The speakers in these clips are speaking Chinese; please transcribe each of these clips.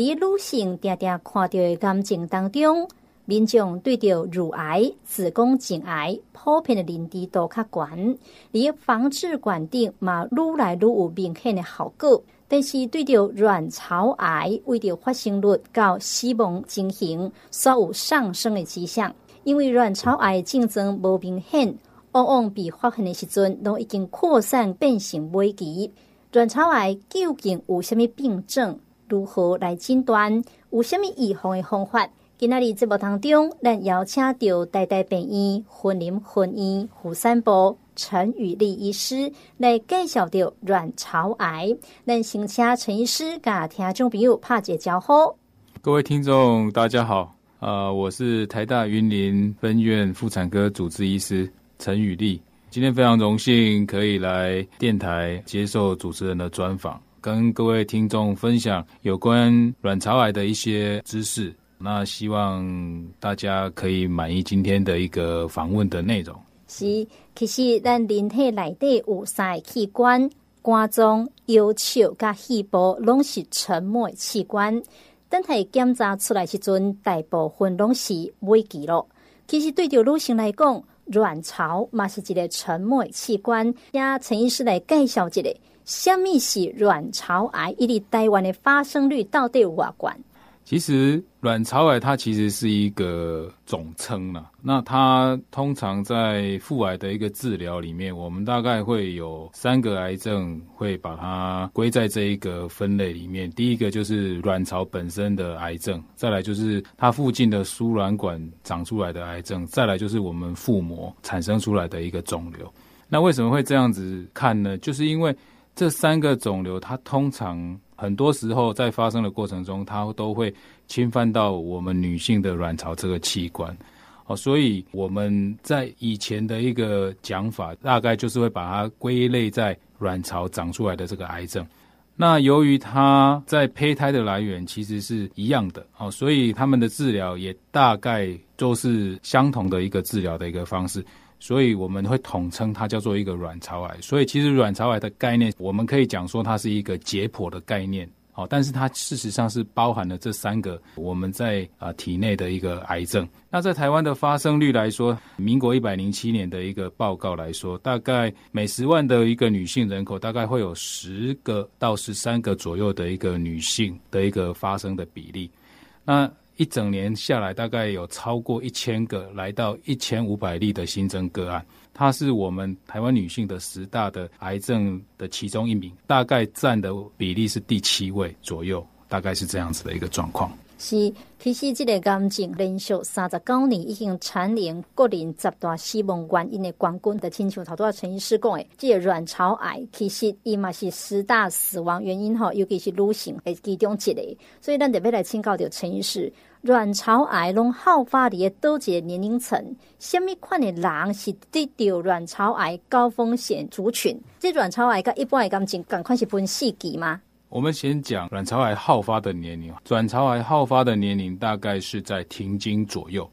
你女性常常看到的癌症当中，民众对着乳癌、子宫颈癌普遍的认知度较悬，你防治观点嘛愈来愈有明显的效果。但是对着卵巢癌，为着发生率到死亡情形，稍有上升的迹象。因为卵巢癌症状无明显，往往被发现的时阵，都已经扩散变成危机。卵巢癌究竟有虾米病症？如何来诊断？有虾米预防的方法？今仔日节目当中，咱邀请到台大病院云林分院妇产部陈宇立医师来介绍到卵巢癌。咱先请陈医师甲听众朋友拍一个招呼。各位听众，大家好，呃，我是台大云林分院妇产科主治医师陈宇立。今天非常荣幸可以来电台接受主持人的专访，跟各位听众分享有关卵巢癌的一些知识。那希望大家可以满意今天的一个访问的内容。是，其实咱人体内底有三个器官：肝脏、腰鞘、甲细胞，拢是沉默器官。等下检查出来时阵，大部分拢是危机咯。其实对着女性来讲，卵巢嘛是一个沉默器官。呀，陈医师来介绍一下，什么是卵巢癌？伊伫台湾的发生率到底有偌悬？其实卵巢癌它其实是一个总称了。那它通常在妇癌的一个治疗里面，我们大概会有三个癌症会把它归在这一个分类里面。第一个就是卵巢本身的癌症，再来就是它附近的输卵管长出来的癌症，再来就是我们腹膜产生出来的一个肿瘤。那为什么会这样子看呢？就是因为这三个肿瘤它通常。很多时候在发生的过程中，它都会侵犯到我们女性的卵巢这个器官，哦，所以我们在以前的一个讲法，大概就是会把它归类在卵巢长出来的这个癌症。那由于它在胚胎的来源其实是一样的，哦，所以他们的治疗也大概都是相同的一个治疗的一个方式。所以我们会统称它叫做一个卵巢癌。所以其实卵巢癌的概念，我们可以讲说它是一个解剖的概念，好，但是它事实上是包含了这三个我们在啊体内的一个癌症。那在台湾的发生率来说，民国一百零七年的一个报告来说，大概每十万的一个女性人口，大概会有十个到十三个左右的一个女性的一个发生的比例。那一整年下来，大概有超过一千个，来到一千五百例的新增个案。它是我们台湾女性的十大的癌症的其中一名，大概占的比例是第七位左右，大概是这样子的一个状况。是，其实这个癌症连续三十九年已经蝉联国人十大死亡原因的冠军的，亲像头拄仔陈医师讲的，这个卵巢癌其实伊嘛是十大死亡原因吼，尤其是女性的其中一个，所以咱特别来请教到陈医师，卵巢癌拢好发伫个多一个年龄层，什么款的人是得到卵巢癌高风险族群？这卵巢癌跟一般的癌症赶快是分四级吗？我们先讲卵巢癌好发的年龄。卵巢癌好发的年龄大概是在停经左右。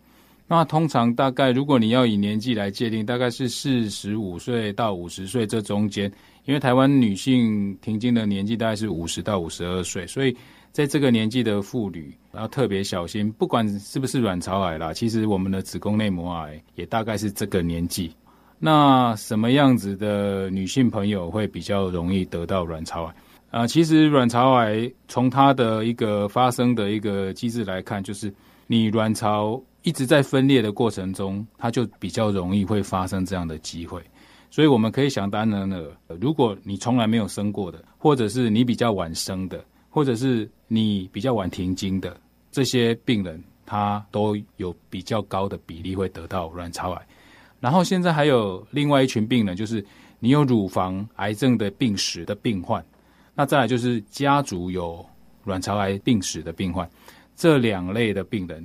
那通常大概，如果你要以年纪来界定，大概是四十五岁到五十岁这中间。因为台湾女性停经的年纪大概是五十到五十二岁，所以在这个年纪的妇女要特别小心，不管是不是卵巢癌啦，其实我们的子宫内膜癌也大概是这个年纪。那什么样子的女性朋友会比较容易得到卵巢癌？啊，其实卵巢癌从它的一个发生的一个机制来看，就是你卵巢一直在分裂的过程中，它就比较容易会发生这样的机会。所以我们可以想当然了，如果你从来没有生过的，或者是你比较晚生的，或者是你比较晚停经的这些病人，他都有比较高的比例会得到卵巢癌。然后现在还有另外一群病人，就是你有乳房癌症的病史的病患。那再来就是家族有卵巢癌病史的病患，这两类的病人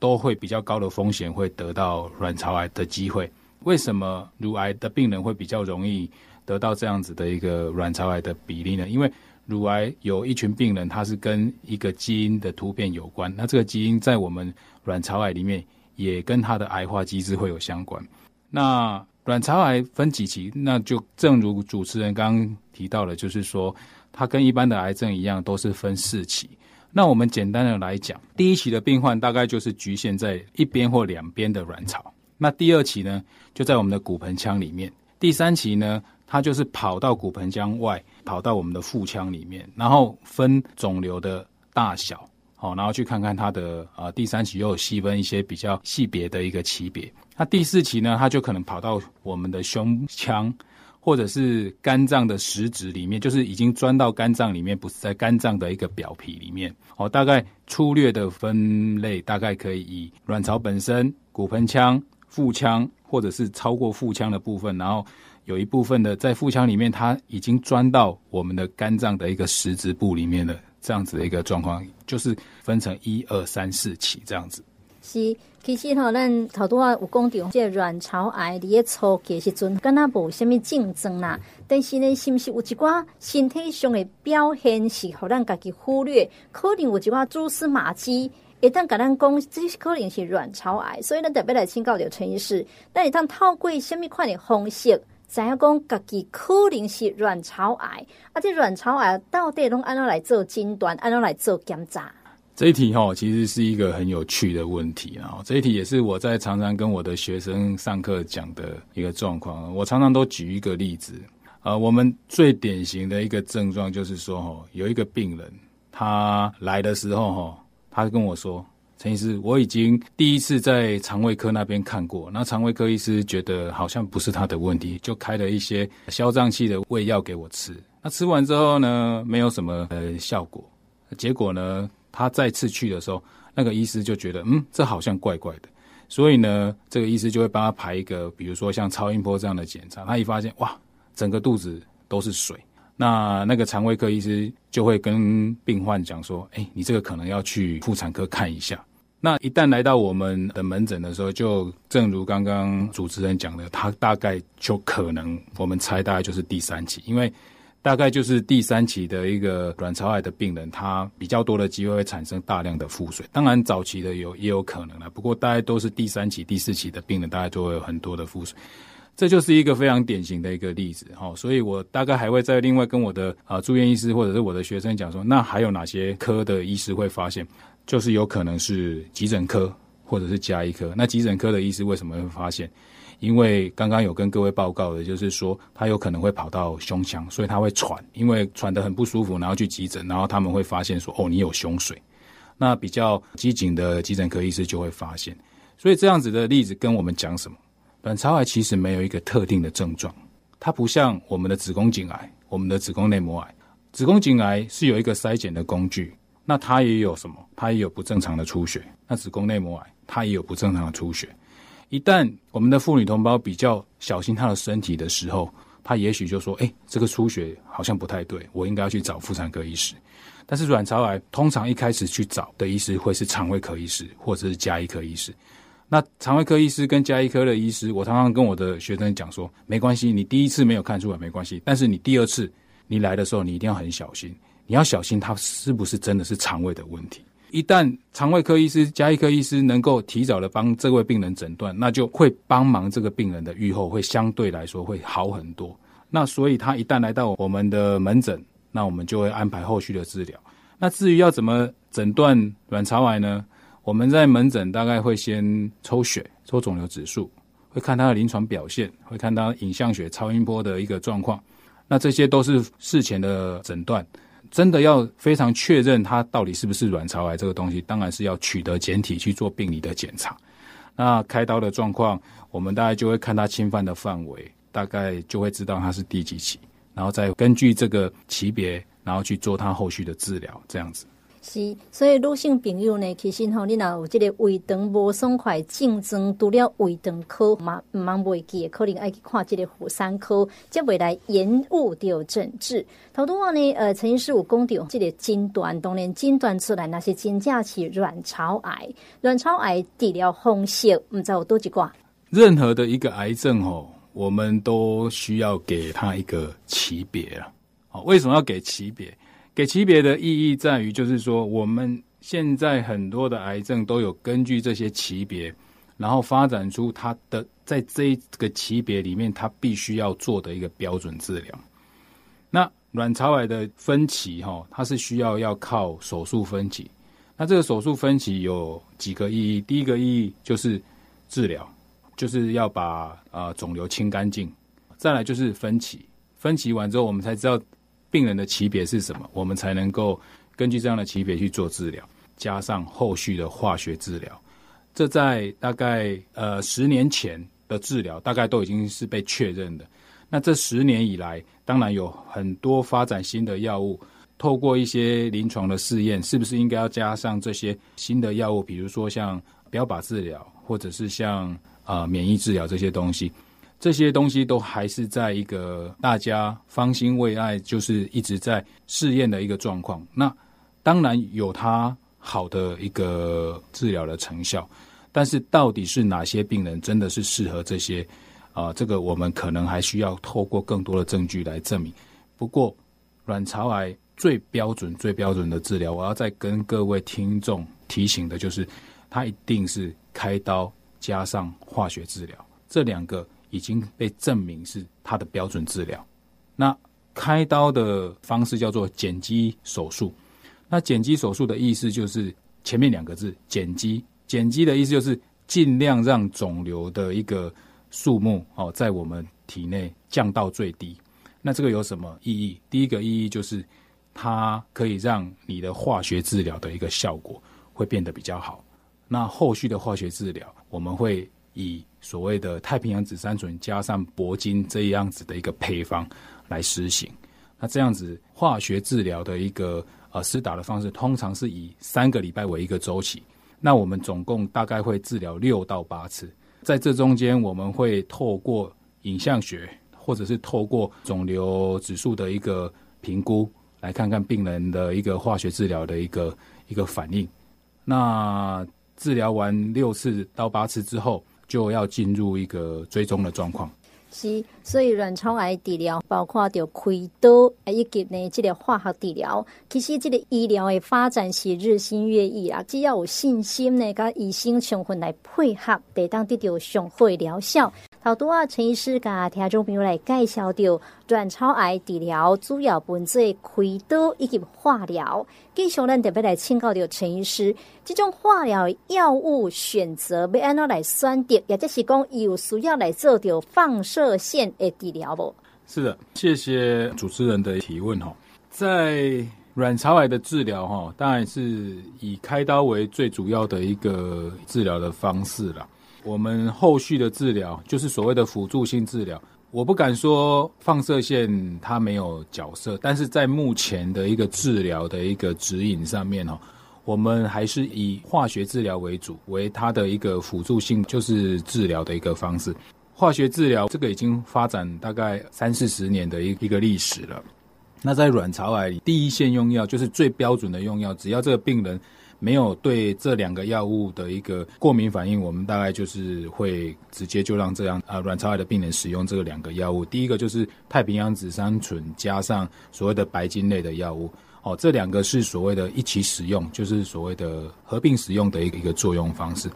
都会比较高的风险会得到卵巢癌的机会。为什么乳癌的病人会比较容易得到这样子的一个卵巢癌的比例呢？因为乳癌有一群病人，他是跟一个基因的突变有关，那这个基因在我们卵巢癌里面也跟它的癌化机制会有相关。那卵巢癌分几期？那就正如主持人刚刚提到的，就是说。它跟一般的癌症一样，都是分四期。那我们简单的来讲，第一期的病患大概就是局限在一边或两边的卵巢。那第二期呢，就在我们的骨盆腔里面。第三期呢，它就是跑到骨盆腔外，跑到我们的腹腔里面，然后分肿瘤的大小，好，然后去看看它的啊、第三期又有细分一些比较细别的一个级别。那第四期呢，它就可能跑到我们的胸腔。或者是肝脏的实质里面，就是已经钻到肝脏里面，不是在肝脏的一个表皮里面。哦，大概粗略的分类，大概可以以卵巢本身、骨盆腔、腹腔，或者是超过腹腔的部分，然后有一部分的在腹腔里面，它已经钻到我们的肝脏的一个实质部里面的这样子的一个状况，就是分成一二三四期这样子。是，其实吼，咱头拄仔有讲到，即卵巢癌伫咧初期时阵，敢若无虾米竞争啦。但是呢，是毋是有一寡身体上的表现是互咱家己忽略？可能有一寡蛛丝马迹，会当甲咱讲，这可能是卵巢癌。所以咱特别来请教着陈医师，咱会当透过虾米款的方式，知影讲家己可能是卵巢癌？啊，这卵巢癌到底拢安怎来做诊断，安怎来做检查？这一题哈，其实是一个很有趣的问题啊。这一题也是我在常常跟我的学生上课讲的一个状况。我常常都举一个例子，呃，我们最典型的一个症状就是说，哈，有一个病人他来的时候，哈，他跟我说：“陈医师，我已经第一次在肠胃科那边看过，那肠胃科医师觉得好像不是他的问题，就开了一些消胀气的胃药给我吃。那吃完之后呢，没有什么呃效果，结果呢？”他再次去的时候，那个医师就觉得，嗯，这好像怪怪的，所以呢，这个医师就会帮他排一个，比如说像超音波这样的检查。他一发现，哇，整个肚子都是水，那那个肠胃科医师就会跟病患讲说，哎，你这个可能要去妇产科看一下。那一旦来到我们的门诊的时候，就正如刚刚主持人讲的，他大概就可能，我们猜大概就是第三期，因为。大概就是第三期的一个卵巢癌的病人，他比较多的机会会产生大量的腹水。当然早期的有也有可能了，不过大概都是第三期、第四期的病人，大概都会有很多的腹水。这就是一个非常典型的一个例子哈。所以我大概还会再另外跟我的啊住院医师或者是我的学生讲说，那还有哪些科的医师会发现，就是有可能是急诊科或者是家医科。那急诊科的医师为什么会发现？因为刚刚有跟各位报告的，就是说他有可能会跑到胸腔，所以他会喘，因为喘得很不舒服，然后去急诊，然后他们会发现说，哦，你有胸水。那比较机警的急诊科医师就会发现，所以这样子的例子跟我们讲什么？卵巢癌其实没有一个特定的症状，它不像我们的子宫颈癌、我们的子宫内膜癌。子宫颈癌是有一个筛检的工具，那它也有什么？它也有不正常的出血。那子宫内膜癌它也有不正常的出血。一旦我们的妇女同胞比较小心她的身体的时候，她也许就说：“哎，这个出血好像不太对，我应该要去找妇产科医师。”但是卵巢癌通常一开始去找的医师会是肠胃科医师或者是家医科医师。那肠胃科医师跟家医科的医师，我常常跟我的学生讲说：“没关系，你第一次没有看出来没关系，但是你第二次你来的时候，你一定要很小心，你要小心他是不是真的是肠胃的问题。”一旦肠胃科医师、加医科医师能够提早的帮这位病人诊断，那就会帮忙这个病人的预后会相对来说会好很多。那所以他一旦来到我们的门诊，那我们就会安排后续的治疗。那至于要怎么诊断卵巢癌呢？我们在门诊大概会先抽血、抽肿瘤指数，会看他的临床表现，会看他影像学、超音波的一个状况。那这些都是事前的诊断。真的要非常确认它到底是不是卵巢癌这个东西，当然是要取得检体去做病理的检查。那开刀的状况，我们大概就会看它侵犯的范围，大概就会知道它是第几期，然后再根据这个级别，然后去做它后续的治疗，这样子。是，所以女性朋友呢，其实吼，你若有这个胃肠无爽快症状，除了胃肠科嘛，毋茫袂记，可能爱去看这个妇产科，才袂来延误掉诊治。头拄仔呢，呃，陈医师有讲到这个诊断，当然诊断出来那是真正是卵巢癌。卵巢癌治疗方式，毋知有多几挂？任何的一个癌症吼，我们都需要给他一个级别啊。好，为什么要给级别？给级别的意义在于，就是说，我们现在很多的癌症都有根据这些级别，然后发展出它的在这个级别里面，它必须要做的一个标准治疗。那卵巢癌的分期哈，它是需要要靠手术分期。那这个手术分期有几个意义？第一个意义就是治疗，就是要把啊肿瘤清干净。再来就是分期，分期完之后，我们才知道病人的级别是什么，我们才能够根据这样的级别去做治疗，加上后续的化学治疗。这在大概呃十年前的治疗，大概都已经是被确认的。那这十年以来，当然有很多发展新的药物。透过一些临床的试验，是不是应该要加上这些新的药物？比如说像标靶治疗，或者是像呃免疫治疗这些东西，这些东西都还是在一个大家方兴未艾，就是一直在试验的一个状况。那当然有它好的一个治疗的成效，但是到底是哪些病人真的是适合这些？啊、这个我们可能还需要透过更多的证据来证明。不过卵巢癌。最标准、最标准的治疗，我要再跟各位听众提醒的就是，它一定是开刀加上化学治疗，这两个已经被证明是它的标准治疗。那开刀的方式叫做减肌手术。那减肌手术的意思就是前面两个字“减肌”，减肌的意思就是尽量让肿瘤的一个数目哦，在我们体内降到最低。那这个有什么意义？第一个意义就是。它可以让你的化学治疗的一个效果会变得比较好。那后续的化学治疗，我们会以所谓的太平洋紫杉醇加上铂金这样子的一个配方来实行。那这样子化学治疗的一个呃施打的方式，通常是以三个礼拜为一个周期。那我们总共大概会治疗六到八次，在这中间我们会透过影像学或者是透过肿瘤指数的一个评估。来看看病人的一个化学治疗的一个一个反应。那治疗完六次到八次之后，就要进入一个追踪的状况。是，所以卵巢癌治疗包括着开刀，以及呢这个化学治疗。其实这个医疗的发展是日新月异啊，只要有信心呢，跟医生充分来配合，得当得到上好疗效。好多啊，陈医师甲听众朋友来介绍到卵巢癌治疗主要分做开刀以及化疗。继续咱特别来请教到陈医师，这种化疗药物选择要安怎来选择，也就是讲有需要来做到放射线的治疗不？是的，谢谢主持人的提问哈。在卵巢癌的治疗哈，当然是以开刀为最主要的一个治疗的方式了。我们后续的治疗就是所谓的辅助性治疗。我不敢说放射线它没有角色，但是在目前的一个治疗的一个指引上面哦，我们还是以化学治疗为主，为它的一个辅助性就是治疗的一个方式。化学治疗这个已经发展大概三四十年的一一个历史了。那在卵巢癌里，第一线用药就是最标准的用药，只要这个病人。没有对这两个药物的一个过敏反应，我们大概就是会直接就让这样啊卵巢癌的病人使用这个两个药物。第一个就是太平洋紫杉醇加上所谓的白金类的药物，哦，这两个是所谓的一起使用，就是所谓的合并使用的一个一个作用方式。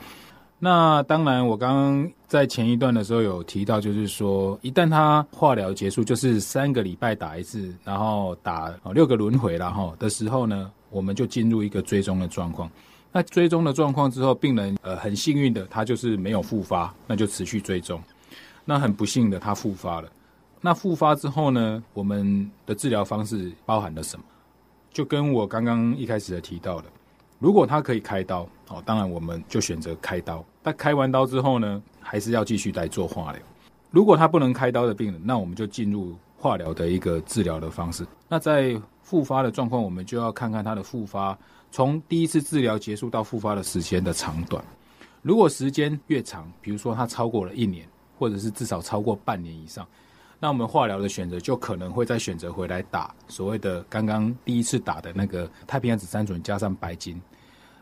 那当然，我刚刚在前一段的时候有提到，就是说一旦他化疗结束，就是三个礼拜打一次，然后打六个轮回然后的时候呢。我们就进入一个追踪的状况。那追踪的状况之后，病人呃很幸运的，他就是没有复发，那就持续追踪。那很不幸的，他复发了。那复发之后呢，我们的治疗方式包含了什么？就跟我刚刚一开始的提到的，如果他可以开刀，哦，当然我们就选择开刀。但开完刀之后呢，还是要继续来做化疗。如果他不能开刀的病人，那我们就进入化疗的一个治疗的方式。那在复发的状况，我们就要看看他的复发，从第一次治疗结束到复发的时间的长短。如果时间越长，比如说他超过了一年，或者是至少超过半年以上，那我们化疗的选择就可能会再选择回来打所谓的刚刚第一次打的那个太平洋紫杉醇加上白金。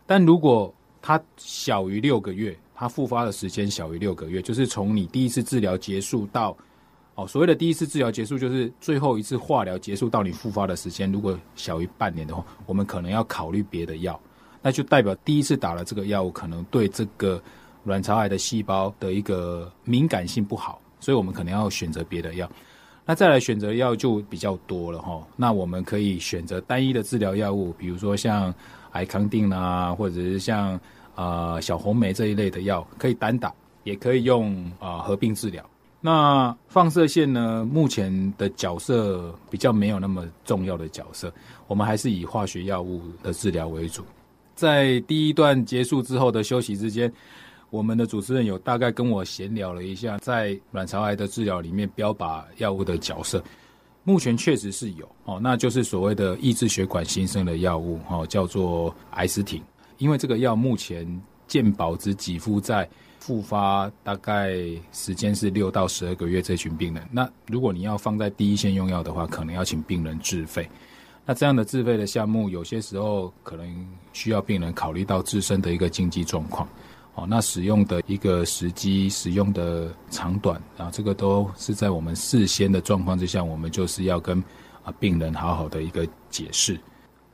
但如果它小于六个月，它复发的时间小于六个月，就是从你第一次治疗结束到。哦，所谓的第一次治疗结束，就是最后一次化疗结束到你复发的时间，如果小于半年的话，我们可能要考虑别的药，那就代表第一次打了这个药物，可能对这个卵巢癌的细胞的一个敏感性不好，所以我们可能要选择别的药。那再来选择药就比较多了哈。那我们可以选择单一的治疗药物，比如说像艾康定啊，或者是像、呃、小红梅这一类的药，可以单打，也可以用啊、呃、合并治疗。那放射线呢，目前的角色比较没有那么重要的角色，我们还是以化学药物的治疗为主。在第一段结束之后的休息之间。我们的主持人有大概跟我闲聊了一下，在卵巢癌的治疗里面标靶药物的角色，目前确实是有哦，那就是所谓的抑制血管新生的药物哦，叫做艾斯廷。因为这个药目前健保只给付在复发大概时间是六到十二个月这群病人，那如果你要放在第一线用药的话，可能要请病人自费。那这样的自费的项目，有些时候可能需要病人考虑到自身的一个经济状况。哦，那使用的一个时机、使用的长短啊，这个都是在我们事先的状况之下，我们就是要跟啊病人好好的一个解释。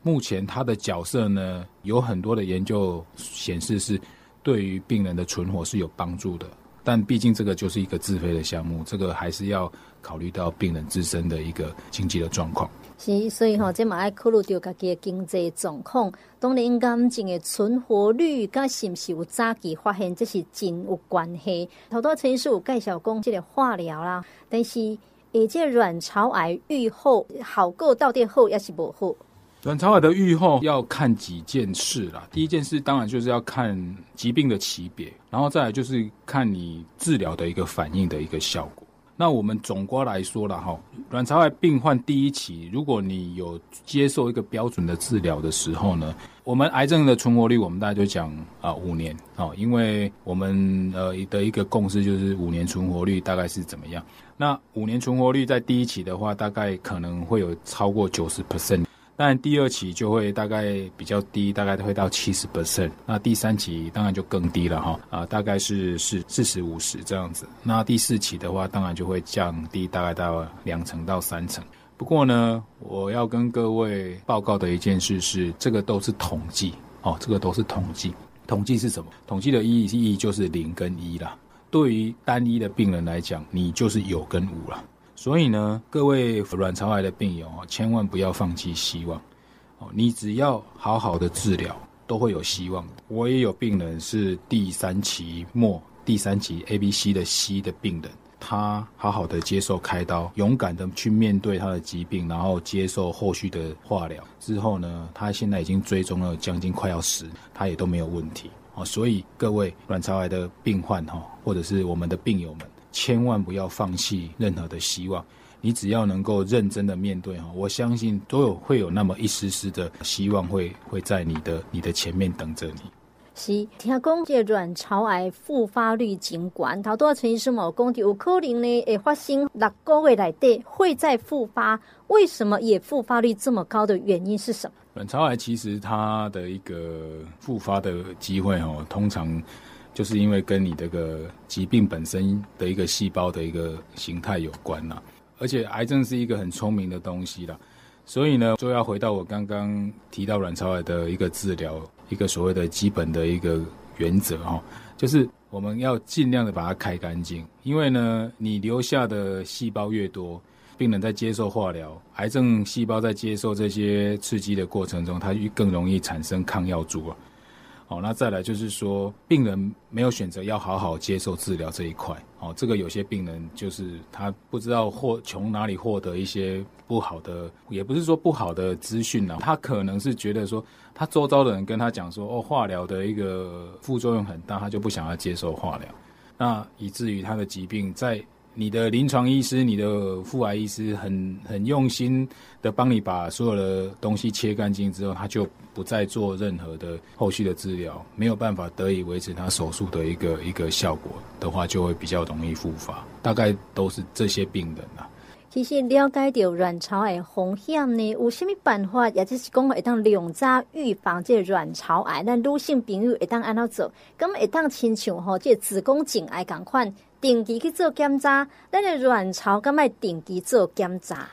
目前他的角色呢，有很多的研究显示是对于病人的存活是有帮助的，但毕竟这个就是一个自费的项目，这个还是要考虑到病人自身的一个经济的状况。是，所以吼，这嘛爱考虑到家己的经济状况，当然癌症的存活率，甲是毋是有早期发现，这是真有关系。头多陈医师有介绍讲，这个化疗啦，但是而这卵巢癌预后好过到底好，也是不好。卵巢癌的预后要看几件事啦，第一件事当然就是要看疾病的级别，然后再来就是看你治疗的一个反应的一个效果。那我们总括来说了哈，卵巢癌病患第一期，如果你有接受一个标准的治疗的时候呢，我们癌症的存活率，我们大概就讲啊五年哦，因为我们呃的一个共识就是五年存活率大概是怎么样。那五年存活率在第一期的话，大概可能会有超过九十 percent。但第二期就会大概比较低，大概会到七十 percent。那第三期当然就更低了哈，啊，大概是是四十五十这样子。那第四期的话，当然就会降低，大概到两成到三成。不过呢，我要跟各位报告的一件事是，这个都是统计哦，这个都是统计。统计是什么？统计的意义意义就是零跟一啦。对于单一的病人来讲，你就是有跟无了。所以呢，各位卵巢癌的病友啊，千万不要放弃希望哦。你只要好好的治疗，都会有希望。我也有病人是第三期末、第三期 A、B、C 的 C 的病人，他好好的接受开刀，勇敢的去面对他的疾病，然后接受后续的化疗之后呢，他现在已经追踪了将近快要十，他也都没有问题哦。所以各位卵巢癌的病患哈，或者是我们的病友们。千万不要放弃任何的希望，你只要能够认真的面对哈，我相信都有会有那么一丝丝的希望会会在你的你的前面等着你。是，听讲这卵巢癌复发率真高，头多陈医师冇讲有可能呢会发生六个月内底会再复发，为什么也复发率这么高的原因是什么？卵巢癌其实它的一个复发的机会哦，通常。就是因为跟你这个疾病本身的一个细胞的一个形态有关呐，而且癌症是一个很聪明的东西啦，所以呢，就要回到我刚刚提到卵巢癌的一个治疗，一个所谓的基本的一个原则哈，就是我们要尽量的把它开干净，因为呢，你留下的细胞越多，病人在接受化疗，癌症细胞在接受这些刺激的过程中，它更容易产生抗药株啊。好，那再来就是说，病人没有选择要好好接受治疗这一块。哦，这个有些病人就是他不知道获从哪里获得一些不好的，也不是说不好的资讯呢，他可能是觉得说，他周遭的人跟他讲说，哦，化疗的一个副作用很大，他就不想要接受化疗，那以至于他的疾病在。你的临床医师、你的妇癌医师很很用心的帮你把所有的东西切干净之后，他就不再做任何的后续的治疗，没有办法得以维持他手术的一个一个效果的话，就会比较容易复发。大概都是这些病人啊。其实了解到卵巢癌风险呢，有什么办法？也就是讲会当两早预防这卵巢癌，咱女性朋友会当按怎做？咁会当亲像吼，这子宫颈癌同款。定期去做检查，咱的卵巢敢爱定期做检查？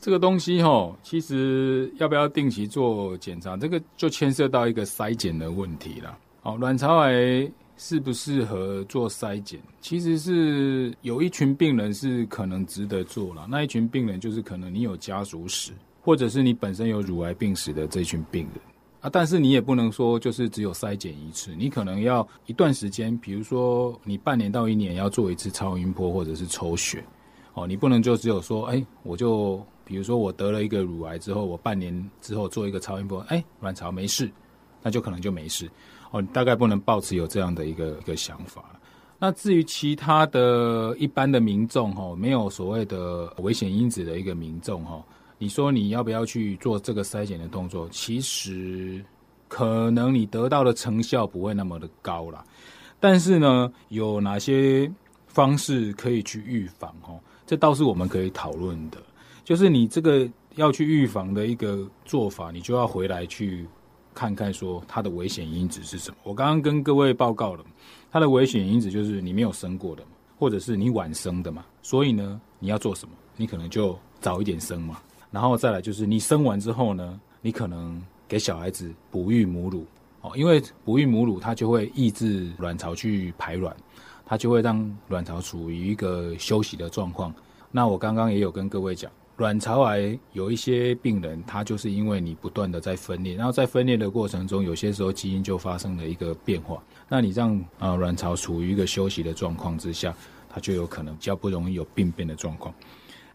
这个东西吼，其实要不要定期做检查，这个就牵涉到一个筛检的问题了。好，卵巢癌适不适合做筛检，其实是有一群病人是可能值得做了。那一群病人就是可能你有家族史，或者是你本身有乳癌病史的这群病人啊。但是你也不能说就是只有筛检一次，你可能要一段时间，比如说你半年到一年要做一次超音波或者是抽血哦。你不能就只有说，哎，我就比如说我得了一个乳癌之后，我半年之后做一个超音波，哎，卵巢没事，那就可能就没事。哦，你大概不能抱持有这样的一个一个想法。那至于其他的一般的民众哈，没有所谓的危险因子的一个民众哈，你说你要不要去做这个筛检的动作？其实可能你得到的成效不会那么的高啦。但是呢，有哪些方式可以去预防？哦，这倒是我们可以讨论的。就是你这个要去预防的一个做法，你就要回来去。看看说它的危险因子是什么？我刚刚跟各位报告了，它的危险因子就是你没有生过的，或者是你晚生的嘛。所以呢，你要做什么？你可能就早一点生嘛。然后再来就是你生完之后呢，你可能给小孩子哺育母乳哦，因为哺育母乳它就会抑制卵巢去排卵，它就会让卵巢处于一个休息的状况。那我刚刚也有跟各位讲。卵巢癌有一些病人，他就是因为你不断的在分裂，然后在分裂的过程中，有些时候基因就发生了一个变化。那你让啊卵巢处于一个休息的状况之下，它就有可能比较不容易有病变的状况。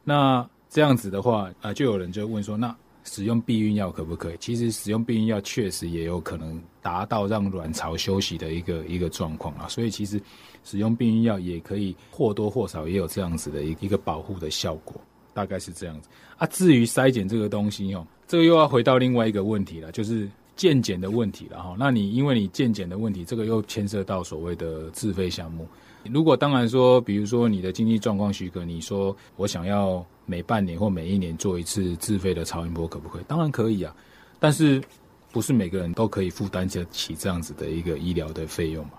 那这样子的话啊，就有人就问说，那使用避孕药可不可以？其实使用避孕药确实也有可能达到让卵巢休息的一个一个状况啊。所以其实使用避孕药也可以或多或少也有这样子的一一个保护的效果。大概是这样子啊。至于筛检这个东西哦，这个又要回到另外一个问题了，就是健检的问题了哈。那你因为你健检的问题，这个又牵涉到所谓的自费项目。如果当然说，比如说你的经济状况许可，你说我想要每半年或每一年做一次自费的超音波，可不可以？当然可以啊。但是不是每个人都可以负担得起这样子的一个医疗的费用嘛？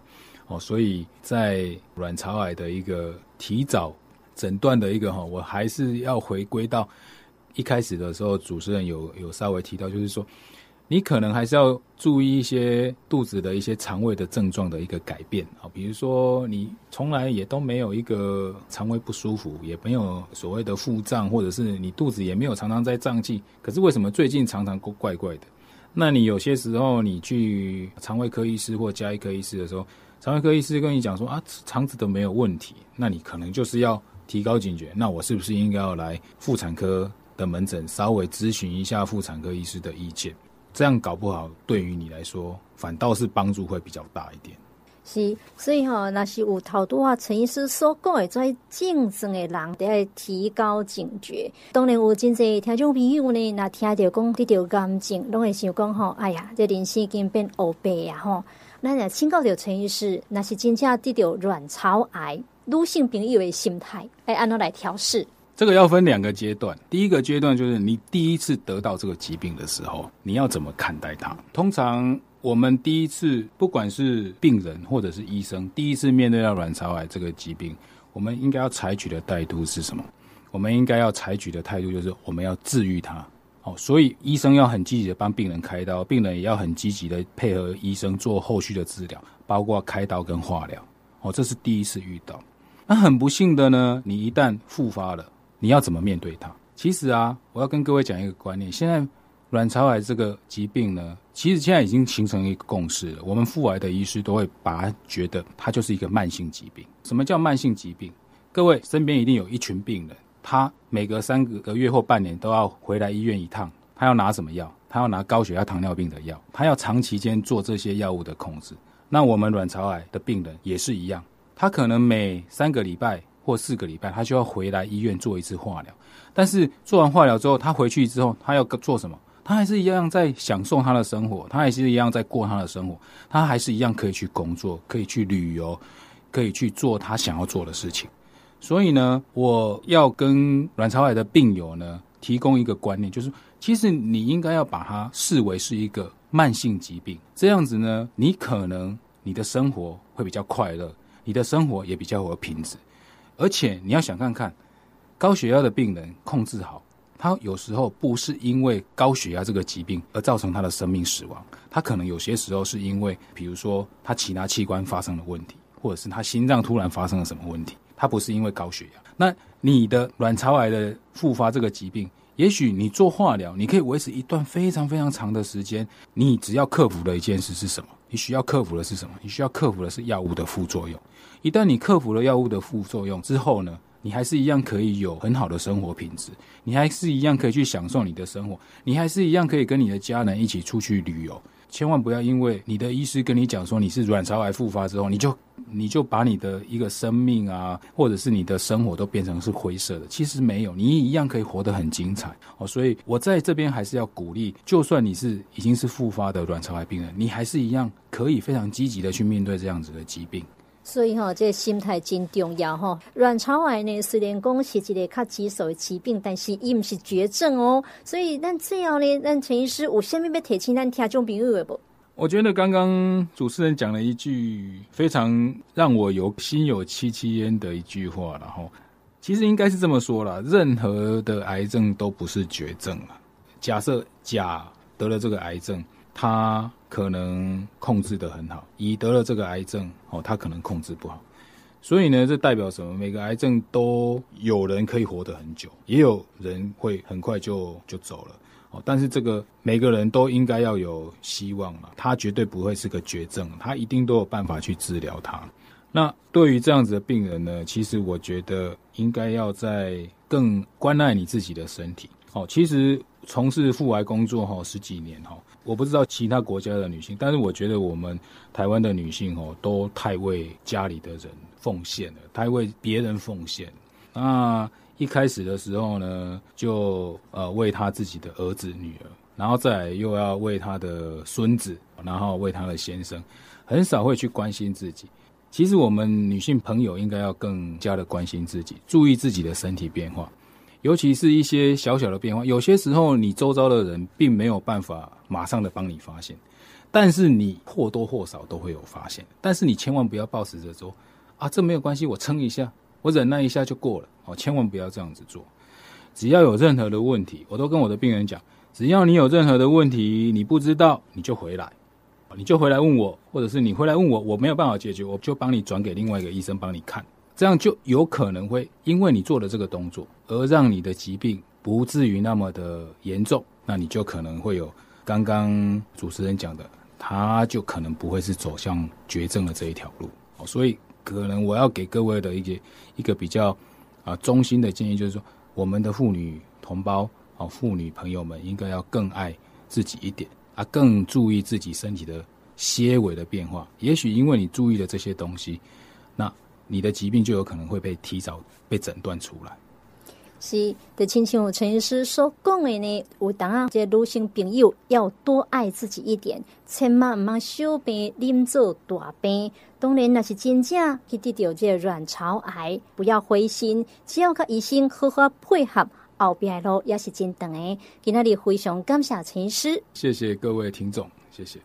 哦，所以在卵巢癌的一个提早。诊断的一个哈，我还是要回归到一开始的时候，主持人有有稍微提到，就是说你可能还是要注意一些肚子的一些肠胃的症状的一个改变啊，比如说你从来也都没有一个肠胃不舒服，也没有所谓的腹胀，或者是你肚子也没有常常在胀气，可是为什么最近常常怪怪的？那你有些时候你去肠胃科医师或家医科医师的时候，肠胃科医师跟你讲说啊，肠子都没有问题，那你可能就是要。提高警觉，那我是不是应该要来妇产科的门诊，稍微咨询一下妇产科医师的意见？这样搞不好对于你来说，反倒是帮助会比较大一点。是，所以吼、哦，那是有头多啊，陈医师所讲的，在竞争的人得要提高警觉。当然有真济听众朋友呢，那听到讲得到癌症，拢会想讲吼，哎呀，这人生已经变黑白呀吼。那也请教到陈医师，那是真正得到卵巢癌。女性朋友的心态，哎，按照来调试。这个要分两个阶段。第一个阶段就是你第一次得到这个疾病的时候，你要怎么看待它？通常我们第一次，不管是病人或者是医生，第一次面对到卵巢癌这个疾病，我们应该要采取的态度是什么？我们应该要采取的态度就是我们要治愈它。哦，所以医生要很积极的帮病人开刀，病人也要很积极的配合医生做后续的治疗，包括开刀跟化疗。哦，这是第一次遇到。那很不幸的呢，你一旦复发了，你要怎么面对它？其实啊，我要跟各位讲一个观念：现在卵巢癌这个疾病呢，其实现在已经形成一个共识了。我们妇癌的医师都会把它觉得它就是一个慢性疾病。什么叫慢性疾病？各位身边一定有一群病人，他每隔三个月或半年都要回来医院一趟，他要拿什么药？他要拿高血压、糖尿病的药，他要长期间做这些药物的控制。那我们卵巢癌的病人也是一样。他可能每三个礼拜或四个礼拜，他就要回来医院做一次化疗。但是做完化疗之后，他回去之后，他要做什么？他还是一样在享受他的生活，他还是一样在过他的生活，他还是一样可以去工作，可以去旅游，可以去做他想要做的事情。所以呢，我要跟卵巢癌的病友呢提供一个观念，就是其实你应该要把它视为是一个慢性疾病，这样子呢，你可能你的生活会比较快乐。你的生活也比较有品质，而且你要想看看，高血压的病人控制好，他有时候不是因为高血压这个疾病而造成他的生命死亡，他可能有些时候是因为，比如说他其他器官发生了问题，或者是他心脏突然发生了什么问题，他不是因为高血压。那你的卵巢癌的复发这个疾病，也许你做化疗，你可以维持一段非常非常长的时间，你只要克服的一件事是什么？你需要克服的是什么？你需要克服的是药物的副作用。一旦你克服了药物的副作用之后呢，你还是一样可以有很好的生活品质，你还是一样可以去享受你的生活，你还是一样可以跟你的家人一起出去旅游。千万不要因为你的医师跟你讲说你是卵巢癌复发之后，你就你就把你的一个生命啊，或者是你的生活都变成是灰色的。其实没有，你一样可以活得很精彩哦。所以我在这边还是要鼓励，就算你是已经是复发的卵巢癌病人，你还是一样可以非常积极的去面对这样子的疾病。所以哈，这个心态真重要哈。卵巢癌呢，虽然讲是一个较棘手的疾病，但是伊毋是绝症哦。所以咱这样呢，咱陈医师有虾米要提醒咱听众朋友的不？我觉得刚刚主持人讲了一句非常让我有心有戚戚焉的一句话，然后其实应该是这么说啦，任何的癌症都不是绝症啊。假设甲得了这个癌症，他。可能控制得很好，乙得了这个癌症哦，他可能控制不好，所以呢，这代表什么？每个癌症都有人可以活得很久，也有人会很快就就走了哦。但是这个每个人都应该要有希望了，他绝对不会是个绝症，他一定都有办法去治疗它。那对于这样子的病人呢，其实我觉得应该要在更关爱你自己的身体哦。其实从事妇癌工作哈十几年哈。我不知道其他国家的女性，但是我觉得我们台湾的女性哦，都太为家里的人奉献了，太为别人奉献。那一开始的时候呢，就呃为她自己的儿子女儿，然后再又要为她的孙子，然后为她的先生，很少会去关心自己。其实我们女性朋友应该要更加的关心自己，注意自己的身体变化。尤其是一些小小的变化，有些时候你周遭的人并没有办法马上的帮你发现，但是你或多或少都会有发现。但是你千万不要抱持着说啊，这没有关系，我撑一下，我忍耐一下就过了哦，千万不要这样子做。只要有任何的问题，我都跟我的病人讲，只要你有任何的问题，你不知道你就回来，你就回来问我，或者是你回来问我，我没有办法解决，我就帮你转给另外一个医生帮你看。这样就有可能会因为你做的这个动作，而让你的疾病不至于那么的严重，那你就可能会有刚刚主持人讲的，他就可能不会是走向绝症的这一条路。所以可能我要给各位的一个一个比较啊衷心的建议，就是说，我们的妇女同胞啊，妇女朋友们应该要更爱自己一点啊，更注意自己身体的些微的变化。也许因为你注意了这些东西，那。你的疾病就有可能会被提早被诊断出来。是就，亲像陈医师所讲的呢，有当啊，这女性朋友要多爱自己一点，千万唔好小病啉做大病。当然，那是真正去得到这卵巢癌，不要灰心，只要跟医生好好配合，后边的路也是真长的。今天非常感谢陈医师，谢谢各位听众，谢谢。